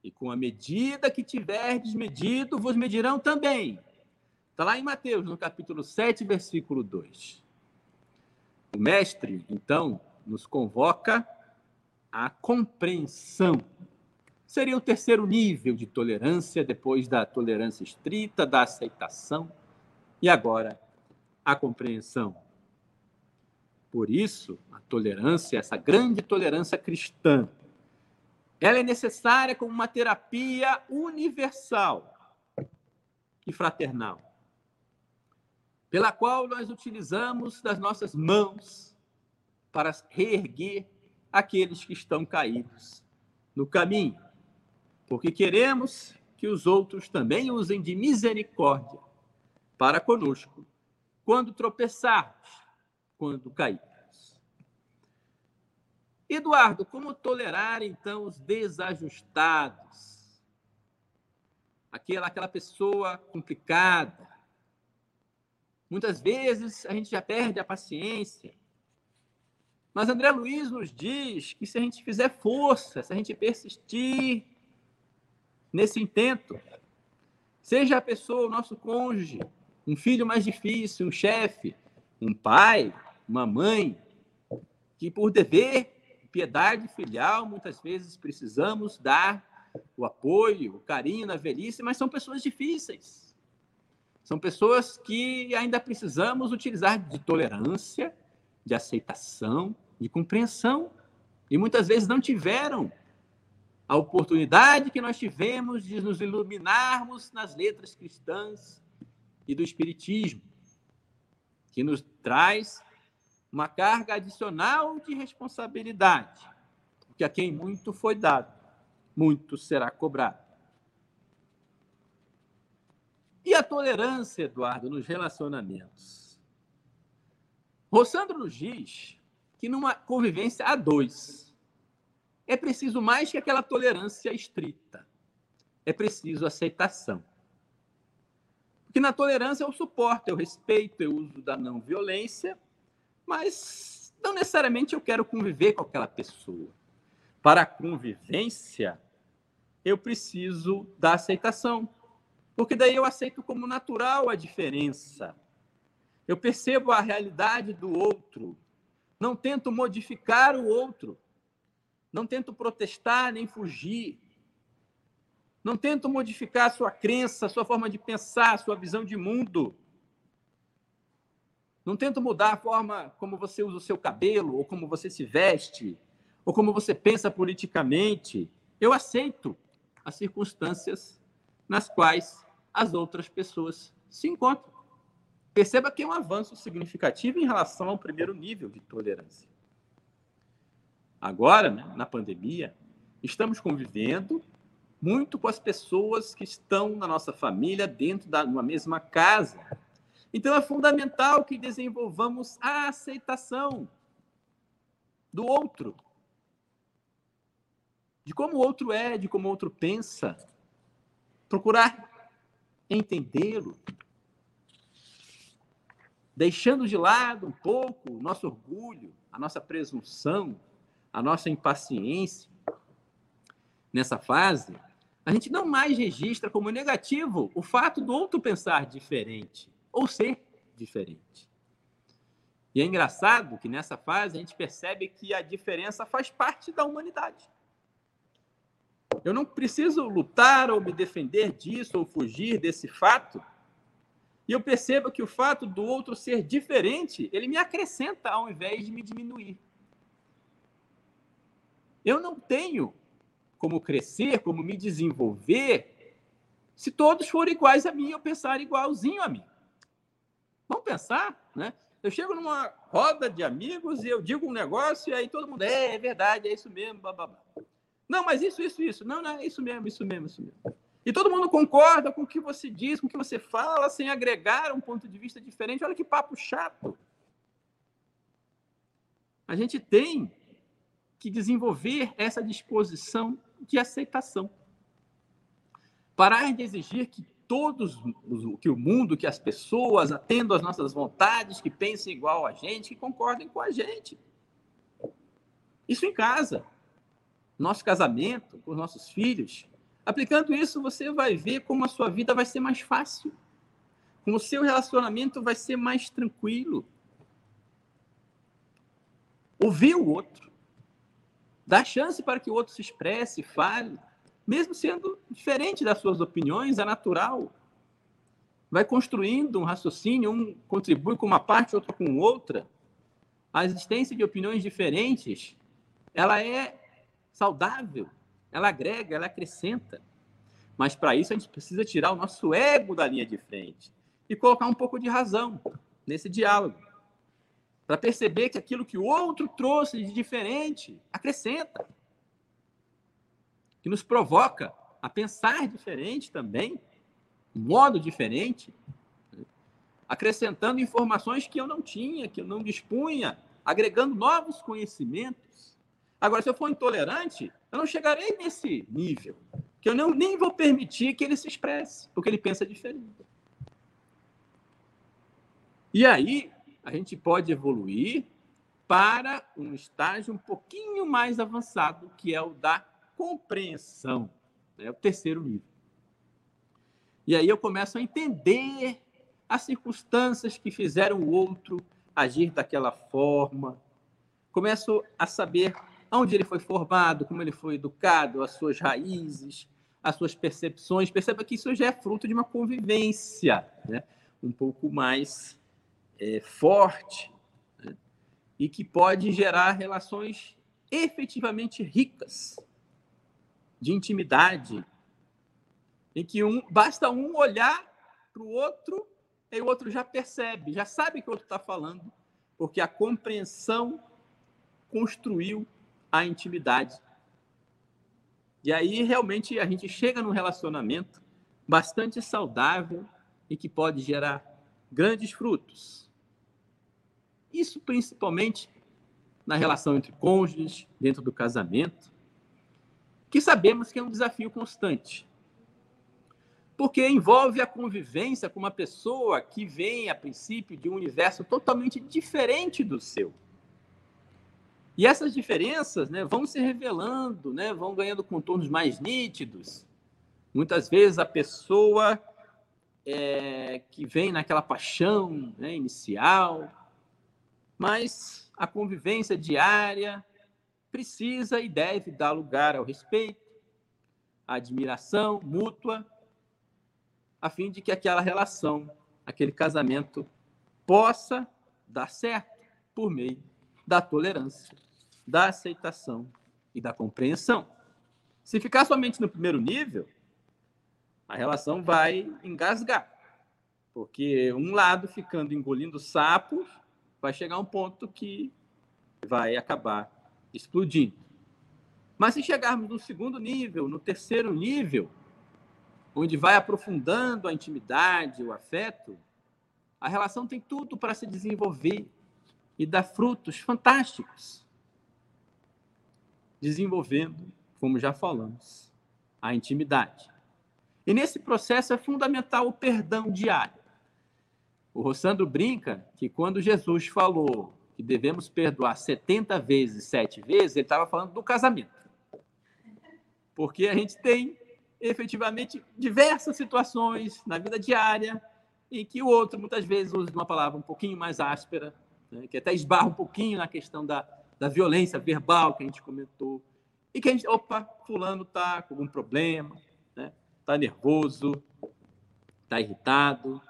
E com a medida que tiverdes medido, vos medirão também. Está lá em Mateus, no capítulo 7, versículo 2. O mestre, então, nos convoca à compreensão Seria o terceiro nível de tolerância, depois da tolerância estrita, da aceitação, e agora a compreensão. Por isso, a tolerância, essa grande tolerância cristã, ela é necessária como uma terapia universal e fraternal, pela qual nós utilizamos das nossas mãos para reerguer aqueles que estão caídos no caminho porque queremos que os outros também usem de misericórdia para conosco, quando tropeçarmos, quando cairmos. Eduardo, como tolerar então os desajustados? Aquela, aquela pessoa complicada. Muitas vezes a gente já perde a paciência. Mas André Luiz nos diz que se a gente fizer força, se a gente persistir, nesse intento. Seja a pessoa, o nosso cônjuge, um filho mais difícil, um chefe, um pai, uma mãe, que por dever, piedade filial, muitas vezes precisamos dar o apoio, o carinho na velhice, mas são pessoas difíceis. São pessoas que ainda precisamos utilizar de tolerância, de aceitação, de compreensão. E muitas vezes não tiveram a oportunidade que nós tivemos de nos iluminarmos nas letras cristãs e do Espiritismo, que nos traz uma carga adicional de responsabilidade, porque a quem muito foi dado, muito será cobrado. E a tolerância, Eduardo, nos relacionamentos? Rossandro nos diz que numa convivência a dois, é preciso mais que aquela tolerância estrita. É preciso aceitação. Porque na tolerância eu suporto, eu respeito, eu uso da não violência, mas não necessariamente eu quero conviver com aquela pessoa. Para a convivência, eu preciso da aceitação. Porque daí eu aceito como natural a diferença. Eu percebo a realidade do outro. Não tento modificar o outro. Não tento protestar nem fugir. Não tento modificar a sua crença, a sua forma de pensar, a sua visão de mundo. Não tento mudar a forma como você usa o seu cabelo, ou como você se veste, ou como você pensa politicamente. Eu aceito as circunstâncias nas quais as outras pessoas se encontram. Perceba que é um avanço significativo em relação ao primeiro nível de tolerância. Agora, né, na pandemia, estamos convivendo muito com as pessoas que estão na nossa família, dentro da uma mesma casa. Então é fundamental que desenvolvamos a aceitação do outro, de como o outro é, de como o outro pensa, procurar entendê-lo, deixando de lado um pouco o nosso orgulho, a nossa presunção, a nossa impaciência. Nessa fase, a gente não mais registra como negativo o fato do outro pensar diferente ou ser diferente. E é engraçado que nessa fase a gente percebe que a diferença faz parte da humanidade. Eu não preciso lutar ou me defender disso ou fugir desse fato. E eu percebo que o fato do outro ser diferente, ele me acrescenta ao invés de me diminuir. Eu não tenho como crescer, como me desenvolver, se todos forem iguais a mim ou pensar igualzinho a mim. Vamos pensar, né? Eu chego numa roda de amigos e eu digo um negócio e aí todo mundo, é, é verdade, é isso mesmo, babá. Não, mas isso, isso, isso. Não, não, é isso mesmo, isso mesmo, isso mesmo. E todo mundo concorda com o que você diz, com o que você fala, sem agregar um ponto de vista diferente. Olha que papo chato. A gente tem que desenvolver essa disposição de aceitação. Parar de exigir que todos, que o mundo, que as pessoas atendam às nossas vontades, que pensem igual a gente, que concordem com a gente. Isso em casa, nosso casamento, com os nossos filhos. Aplicando isso, você vai ver como a sua vida vai ser mais fácil, como o seu relacionamento vai ser mais tranquilo. Ouvir o outro, Dá chance para que o outro se expresse, fale, mesmo sendo diferente das suas opiniões, é natural. Vai construindo um raciocínio, um contribui com uma parte, outro com outra. A existência de opiniões diferentes, ela é saudável, ela agrega, ela acrescenta. Mas para isso a gente precisa tirar o nosso ego da linha de frente e colocar um pouco de razão nesse diálogo para perceber que aquilo que o outro trouxe de diferente acrescenta, que nos provoca a pensar diferente também, um modo diferente, acrescentando informações que eu não tinha, que eu não dispunha, agregando novos conhecimentos. Agora, se eu for intolerante, eu não chegarei nesse nível, que eu não, nem vou permitir que ele se expresse, porque ele pensa diferente. E aí, a gente pode evoluir para um estágio um pouquinho mais avançado, que é o da compreensão, é o terceiro nível. E aí eu começo a entender as circunstâncias que fizeram o outro agir daquela forma, começo a saber onde ele foi formado, como ele foi educado, as suas raízes, as suas percepções. Perceba que isso já é fruto de uma convivência né? um pouco mais é, forte né? e que pode gerar relações efetivamente ricas de intimidade, em que um, basta um olhar para o outro e o outro já percebe, já sabe que o outro está falando, porque a compreensão construiu a intimidade. E aí realmente a gente chega num relacionamento bastante saudável e que pode gerar grandes frutos. Isso principalmente na relação entre cônjuges, dentro do casamento, que sabemos que é um desafio constante. Porque envolve a convivência com uma pessoa que vem, a princípio, de um universo totalmente diferente do seu. E essas diferenças né, vão se revelando, né, vão ganhando contornos mais nítidos. Muitas vezes a pessoa é, que vem naquela paixão né, inicial, mas a convivência diária precisa e deve dar lugar ao respeito, à admiração mútua, a fim de que aquela relação, aquele casamento possa dar certo por meio da tolerância, da aceitação e da compreensão. Se ficar somente no primeiro nível, a relação vai engasgar, porque um lado ficando engolindo sapos vai chegar um ponto que vai acabar explodindo. Mas se chegarmos no segundo nível, no terceiro nível, onde vai aprofundando a intimidade, o afeto, a relação tem tudo para se desenvolver e dar frutos fantásticos. Desenvolvendo, como já falamos, a intimidade. E nesse processo é fundamental o perdão diário. O Rossandro brinca que quando Jesus falou que devemos perdoar 70 vezes, sete vezes, ele estava falando do casamento. Porque a gente tem efetivamente diversas situações na vida diária em que o outro muitas vezes usa uma palavra um pouquinho mais áspera, né, que até esbarra um pouquinho na questão da, da violência verbal que a gente comentou, e que a gente, opa, fulano está com algum problema, está né, tá nervoso, está irritado.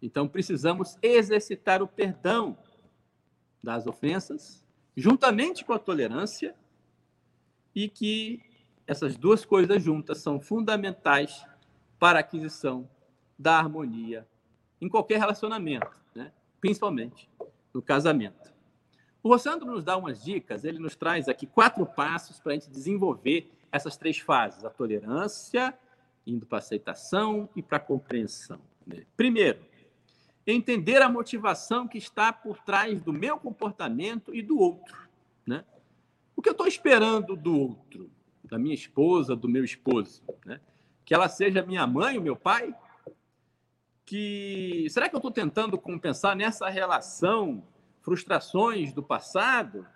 Então precisamos exercitar o perdão das ofensas, juntamente com a tolerância, e que essas duas coisas juntas são fundamentais para a aquisição da harmonia em qualquer relacionamento, né? principalmente no casamento. O Rossandro nos dá umas dicas, ele nos traz aqui quatro passos para a gente desenvolver essas três fases: a tolerância, indo para a aceitação e para a compreensão. Né? Primeiro, entender a motivação que está por trás do meu comportamento e do outro. Né? O que eu estou esperando do outro? da minha esposa, do meu esposo, né? que ela seja minha mãe, o meu pai, que será que eu estou tentando compensar nessa relação frustrações do passado?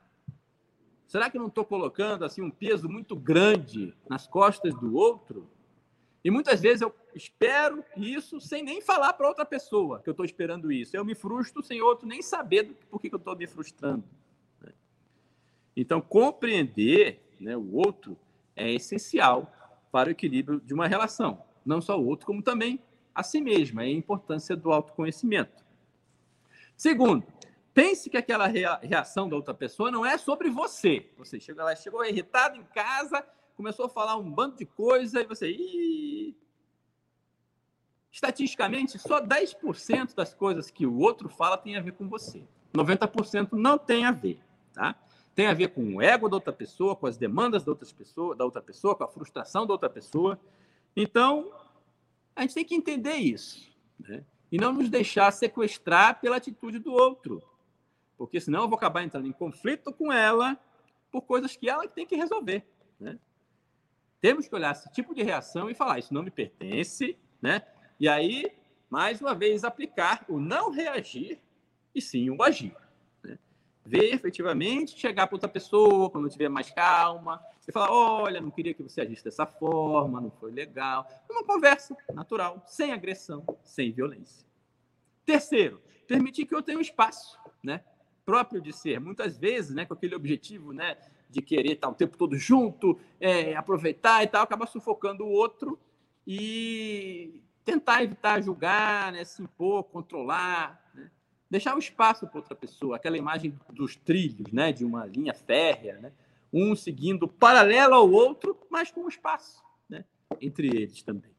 Será que eu não estou colocando assim um peso muito grande nas costas do outro? E muitas vezes eu espero isso sem nem falar para outra pessoa que eu estou esperando isso. Eu me frustro sem outro nem saber por que, eu estou me frustrando. Né? Então, compreender né, o outro é essencial para o equilíbrio de uma relação. Não só o outro, como também a si mesma. É a importância do autoconhecimento. Segundo, pense que aquela reação da outra pessoa não é sobre você. Você chegou lá, chegou irritado em casa, começou a falar um bando de coisa e você. Ih! Estatisticamente, só 10% das coisas que o outro fala tem a ver com você. 90% não tem a ver, tá? tem a ver com o ego da outra pessoa, com as demandas da, outras pessoa, da outra pessoa, com a frustração da outra pessoa. Então, a gente tem que entender isso. Né? E não nos deixar sequestrar pela atitude do outro. Porque senão eu vou acabar entrando em conflito com ela por coisas que ela tem que resolver. Né? Temos que olhar esse tipo de reação e falar: isso não me pertence. Né? E aí, mais uma vez, aplicar o não reagir e sim o agir ver efetivamente, chegar para outra pessoa quando tiver mais calma, e falar: olha, não queria que você agisse dessa forma, não foi legal. Uma conversa natural, sem agressão, sem violência. Terceiro, permitir que eu tenha um espaço, né? Próprio de ser, muitas vezes, né, com aquele objetivo, né, de querer estar o tempo todo junto, é, aproveitar e tal, acaba sufocando o outro e tentar evitar julgar, né, se impor, controlar, né? deixar o um espaço para outra pessoa, aquela imagem dos trilhos, né, de uma linha férrea, né, um seguindo paralelo ao outro, mas com um espaço né, entre eles também.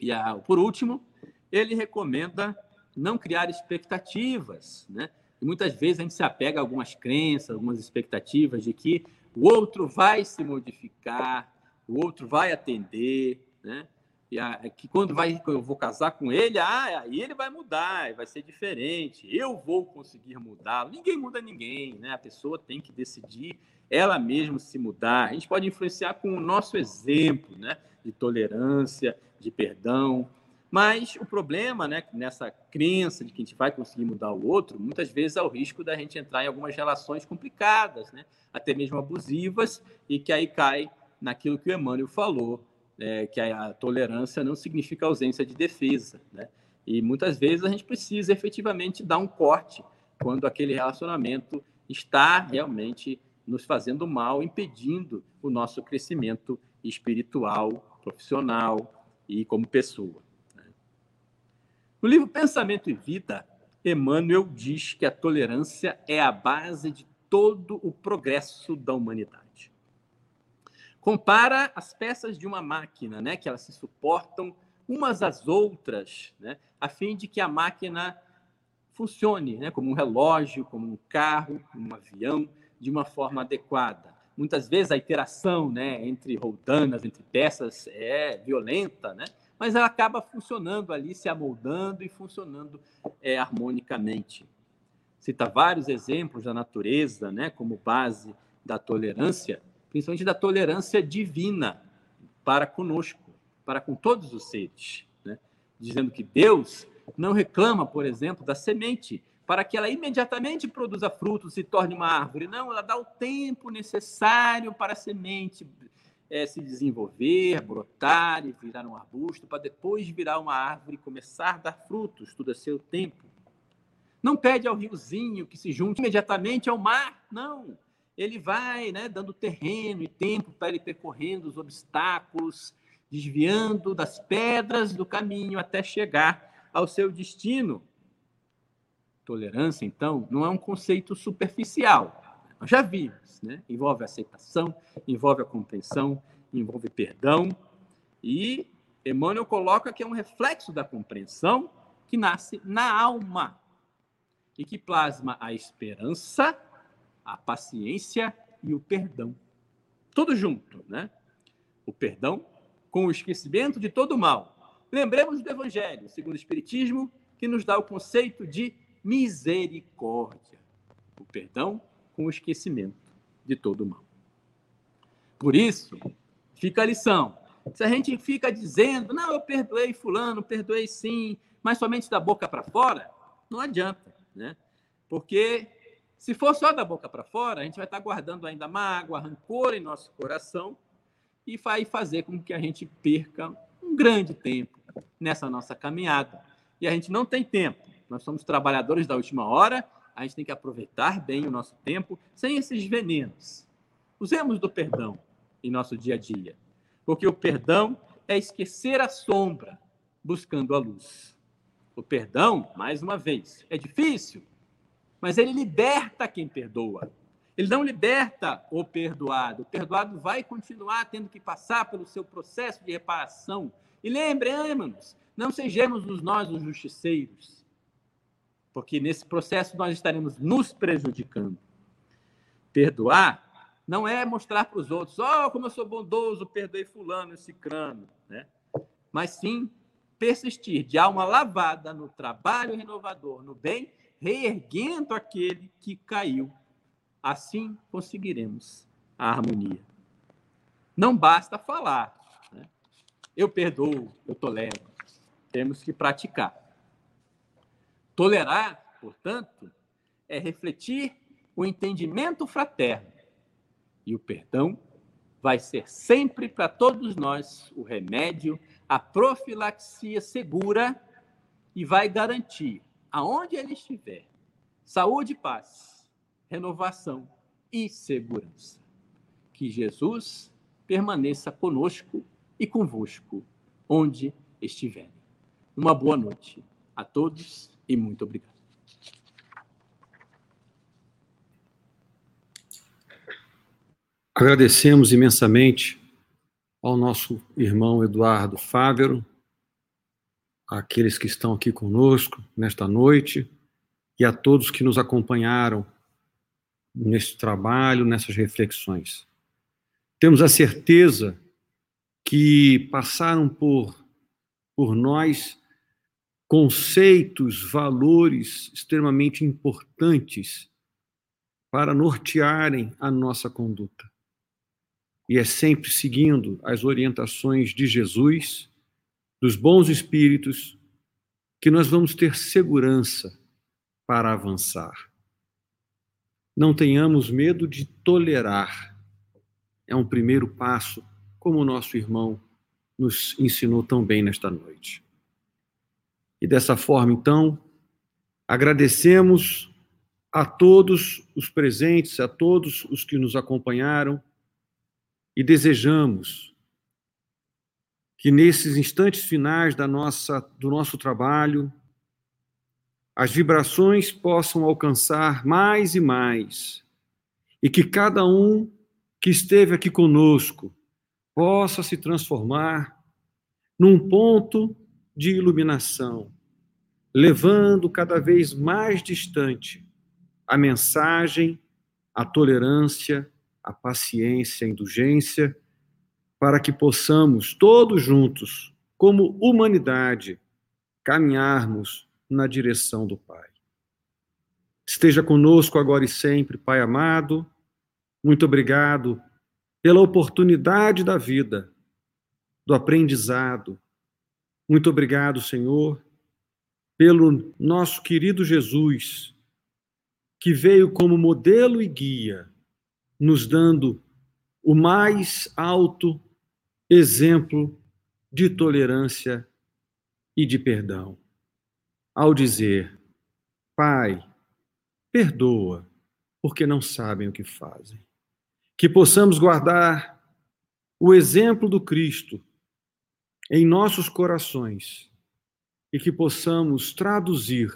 E a, por último, ele recomenda não criar expectativas, né? E muitas vezes a gente se apega a algumas crenças, algumas expectativas de que o outro vai se modificar, o outro vai atender, né? E a, é que quando vai, eu vou casar com ele, ah, aí ele vai mudar, vai ser diferente. Eu vou conseguir mudá-lo. Ninguém muda ninguém, né? A pessoa tem que decidir ela mesma se mudar. A gente pode influenciar com o nosso exemplo, né? De tolerância, de perdão. Mas o problema, né, nessa crença de que a gente vai conseguir mudar o outro, muitas vezes é o risco da gente entrar em algumas relações complicadas, né? Até mesmo abusivas, e que aí cai naquilo que o Emmanuel falou, é, que a tolerância não significa ausência de defesa, né? E muitas vezes a gente precisa efetivamente dar um corte quando aquele relacionamento está realmente nos fazendo mal, impedindo o nosso crescimento espiritual, profissional e como pessoa. No livro Pensamento e Vida, Emmanuel diz que a tolerância é a base de todo o progresso da humanidade. Compara as peças de uma máquina, né, que elas se suportam umas às outras, né, a fim de que a máquina funcione, né, como um relógio, como um carro, um avião, de uma forma adequada. muitas vezes a interação né, entre roldanas, entre peças, é violenta, né? Mas ela acaba funcionando ali, se amoldando e funcionando é, harmonicamente. Cita vários exemplos da natureza né, como base da tolerância, principalmente da tolerância divina para conosco, para com todos os seres. Né? Dizendo que Deus não reclama, por exemplo, da semente para que ela imediatamente produza frutos, se torne uma árvore. Não, ela dá o tempo necessário para a semente é, se desenvolver, brotar e virar um arbusto, para depois virar uma árvore e começar a dar frutos, tudo a seu tempo. Não pede ao riozinho que se junte imediatamente ao mar, não. Ele vai né, dando terreno e tempo para ele percorrendo os obstáculos, desviando das pedras do caminho até chegar ao seu destino. Tolerância, então, não é um conceito superficial. Nós já vimos, né? Envolve aceitação, envolve a compreensão, envolve perdão. E Emmanuel coloca que é um reflexo da compreensão que nasce na alma e que plasma a esperança, a paciência e o perdão. Tudo junto, né? O perdão com o esquecimento de todo o mal. Lembremos do Evangelho, segundo o Espiritismo, que nos dá o conceito de misericórdia. O perdão com o esquecimento de todo o mal. Por isso, fica a lição. Se a gente fica dizendo, não, eu perdoei fulano, perdoei sim, mas somente da boca para fora, não adianta, né? Porque se for só da boca para fora, a gente vai estar guardando ainda mágoa, rancor em nosso coração e vai fazer com que a gente perca um grande tempo nessa nossa caminhada. E a gente não tem tempo. Nós somos trabalhadores da última hora, a gente tem que aproveitar bem o nosso tempo sem esses venenos. Usemos do perdão em nosso dia a dia, porque o perdão é esquecer a sombra buscando a luz. O perdão, mais uma vez, é difícil, mas ele liberta quem perdoa. Ele não liberta o perdoado. O perdoado vai continuar tendo que passar pelo seu processo de reparação. E lembremos, não sejamos nós os justiceiros porque nesse processo nós estaremos nos prejudicando. Perdoar não é mostrar para os outros, oh, como eu sou bondoso, perdoei fulano, esse crânio, né? Mas sim persistir de alma lavada no trabalho renovador, no bem, reerguendo aquele que caiu. Assim conseguiremos a harmonia. Não basta falar. Né? Eu perdoo, eu tolero. Temos que praticar. Tolerar, portanto, é refletir o entendimento fraterno. E o perdão vai ser sempre para todos nós o remédio, a profilaxia segura e vai garantir, aonde ele estiver, saúde paz, renovação e segurança. Que Jesus permaneça conosco e convosco, onde estiverem. Uma boa noite a todos e muito obrigado. Agradecemos imensamente ao nosso irmão Eduardo Fávero, àqueles que estão aqui conosco nesta noite e a todos que nos acompanharam nesse trabalho, nessas reflexões. Temos a certeza que passaram por, por nós conceitos, valores extremamente importantes para nortearem a nossa conduta. E é sempre seguindo as orientações de Jesus, dos bons espíritos, que nós vamos ter segurança para avançar. Não tenhamos medo de tolerar. É um primeiro passo, como o nosso irmão nos ensinou tão bem nesta noite. E dessa forma, então, agradecemos a todos os presentes, a todos os que nos acompanharam e desejamos que nesses instantes finais da nossa do nosso trabalho as vibrações possam alcançar mais e mais e que cada um que esteve aqui conosco possa se transformar num ponto de iluminação, levando cada vez mais distante a mensagem, a tolerância, a paciência, a indulgência, para que possamos todos juntos, como humanidade, caminharmos na direção do Pai. Esteja conosco agora e sempre, Pai amado. Muito obrigado pela oportunidade da vida, do aprendizado. Muito obrigado, Senhor, pelo nosso querido Jesus, que veio como modelo e guia, nos dando o mais alto exemplo de tolerância e de perdão. Ao dizer, Pai, perdoa, porque não sabem o que fazem. Que possamos guardar o exemplo do Cristo em nossos corações e que possamos traduzir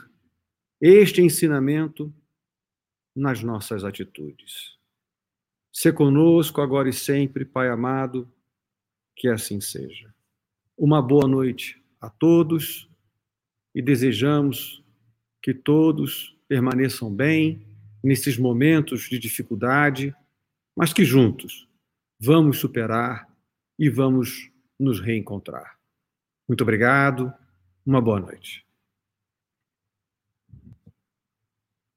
este ensinamento nas nossas atitudes. Se conosco agora e sempre, Pai amado, que assim seja. Uma boa noite a todos e desejamos que todos permaneçam bem nesses momentos de dificuldade, mas que juntos vamos superar e vamos nos reencontrar. Muito obrigado, uma boa noite.